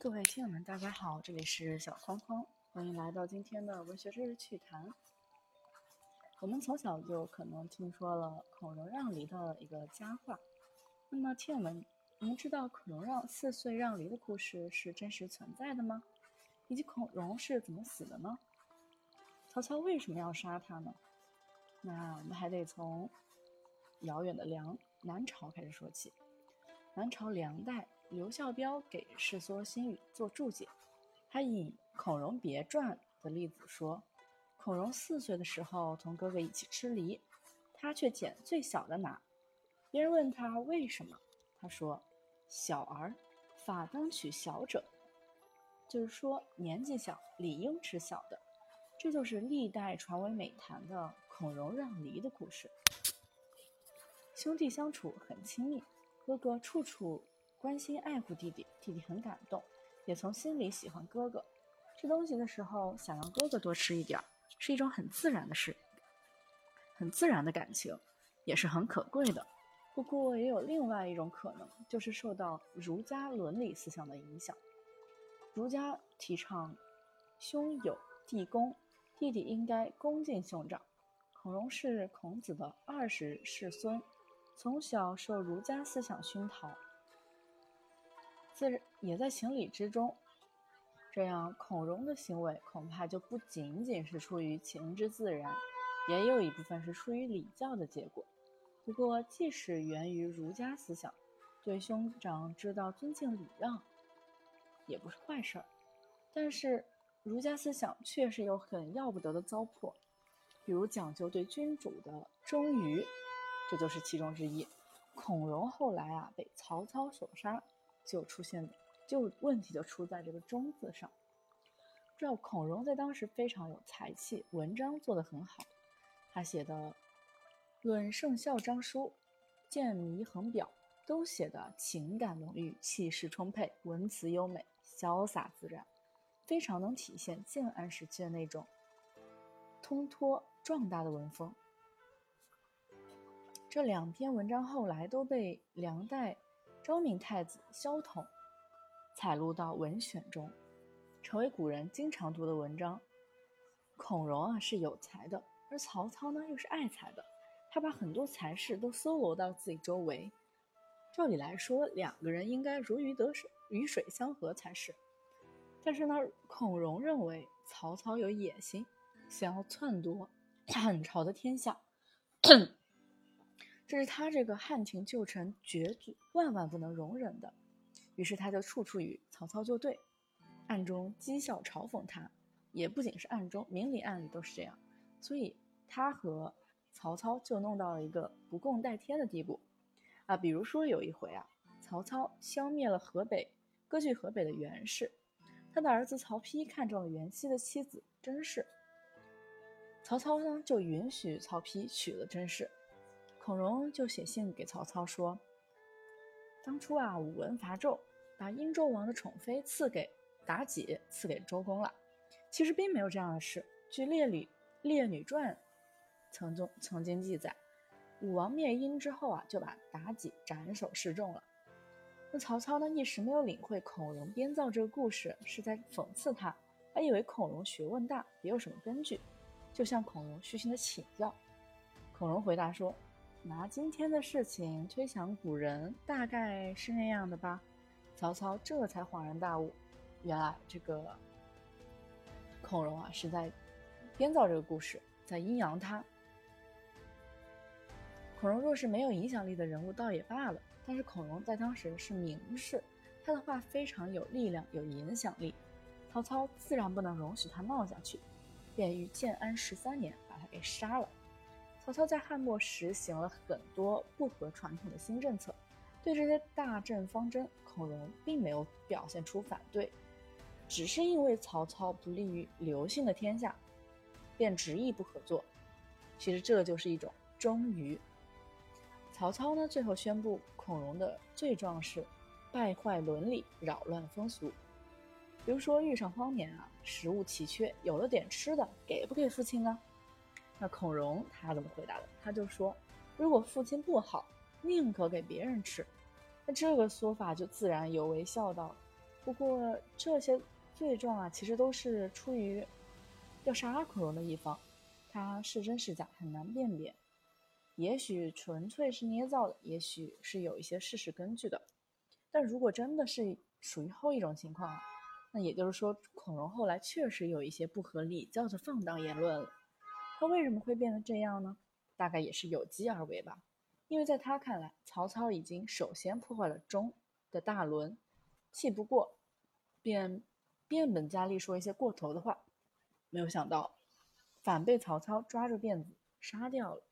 各位听友们，大家好，这里是小框框，欢迎来到今天的文学知识趣谈。我们从小就可能听说了孔融让梨的一个佳话。那么，听友们，你们知道孔融让四岁让梨的故事是真实存在的吗？以及孔融是怎么死的呢？曹操为什么要杀他呢？那我们还得从遥远的梁南朝开始说起。南朝梁代，刘孝标给《世说新语》做注解，他以《孔融别传》的例子说。孔融四岁的时候，同哥哥一起吃梨，他却捡最小的拿。别人问他为什么，他说：“小儿法当取小者。”就是说年纪小，理应吃小的。这就是历代传为美谈的孔融让梨的故事。兄弟相处很亲密，哥哥处处关心爱护弟弟，弟弟很感动，也从心里喜欢哥哥。吃东西的时候，想让哥哥多吃一点。是一种很自然的事，很自然的感情，也是很可贵的。不过，也有另外一种可能，就是受到儒家伦理思想的影响。儒家提倡兄友弟恭，弟弟应该恭敬兄长。孔融是孔子的二十世孙，从小受儒家思想熏陶，自然也在情理之中。这样，孔融的行为恐怕就不仅仅是出于情之自然，也有一部分是出于礼教的结果。不过，即使源于儒家思想，对兄长知道尊敬礼让，也不是坏事儿。但是，儒家思想确实有很要不得的糟粕，比如讲究对君主的忠于，这就是其中之一。孔融后来啊被曹操所杀，就出现。就问题就出在这个“忠”字上。知道孔融在当时非常有才气，文章做得很好。他写的《论圣孝章书》《见弥衡表》都写的情感浓郁，气势充沛，文辞优美，潇洒自然，非常能体现建安时期的那种通脱壮大的文风。这两篇文章后来都被梁代昭明太子萧统。采录到文选中，成为古人经常读的文章。孔融啊是有才的，而曹操呢又是爱才的，他把很多才士都搜罗到自己周围。照理来说，两个人应该如鱼得水，鱼水相合才是。但是呢，孔融认为曹操有野心，想要篡夺汉朝的天下，这是他这个汉廷旧臣绝举万万不能容忍的。于是他就处处与曹操作对，暗中讥笑嘲讽他，也不仅是暗中，明里暗里都是这样。所以他和曹操就弄到了一个不共戴天的地步啊！比如说有一回啊，曹操消灭了河北割据河北的袁氏，他的儿子曹丕看中了袁熙的妻子甄氏，曹操呢就允许曹丕娶了甄氏，孔融就写信给曹操说：“当初啊，武文伐纣。”把殷纣王的宠妃赐给妲己，赐给周公了。其实并没有这样的事。据《列女列女传》曾中曾经记载，武王灭殷之后啊，就把妲己斩首示众了。那曹操呢，一时没有领会孔融编造这个故事是在讽刺他，还以为孔融学问大，别有什么根据，就向孔融虚心的请教。孔融回答说：“拿今天的事情推想古人，大概是那样的吧。”曹操这才恍然大悟，原来这个孔融啊是在编造这个故事，在阴阳他。孔融若是没有影响力的人物，倒也罢了。但是孔融在当时是名士，他的话非常有力量、有影响力。曹操自然不能容许他闹下去，便于建安十三年把他给杀了。曹操在汉末实行了很多不合传统的新政策。对这些大政方针，孔融并没有表现出反对，只是因为曹操不利于刘姓的天下，便执意不合作。其实这就是一种忠于。曹操呢，最后宣布孔融的罪状是败坏伦理、扰乱风俗。比如说遇上荒年啊，食物奇缺，有了点吃的，给不给父亲呢？那孔融他怎么回答的？他就说，如果父亲不好，宁可给别人吃。那这个说法就自然有违孝道了。不过这些罪状啊，其实都是出于要杀孔融的一方，他是真是假很难辨别，也许纯粹是捏造的，也许是有一些事实根据的。但如果真的是属于后一种情况，那也就是说，孔融后来确实有一些不合礼教的放荡言论了。他为什么会变得这样呢？大概也是有机而为吧。因为在他看来，曹操已经首先破坏了钟的大伦，气不过，便变本加厉说一些过头的话。没有想到，反被曹操抓住辫子杀掉了。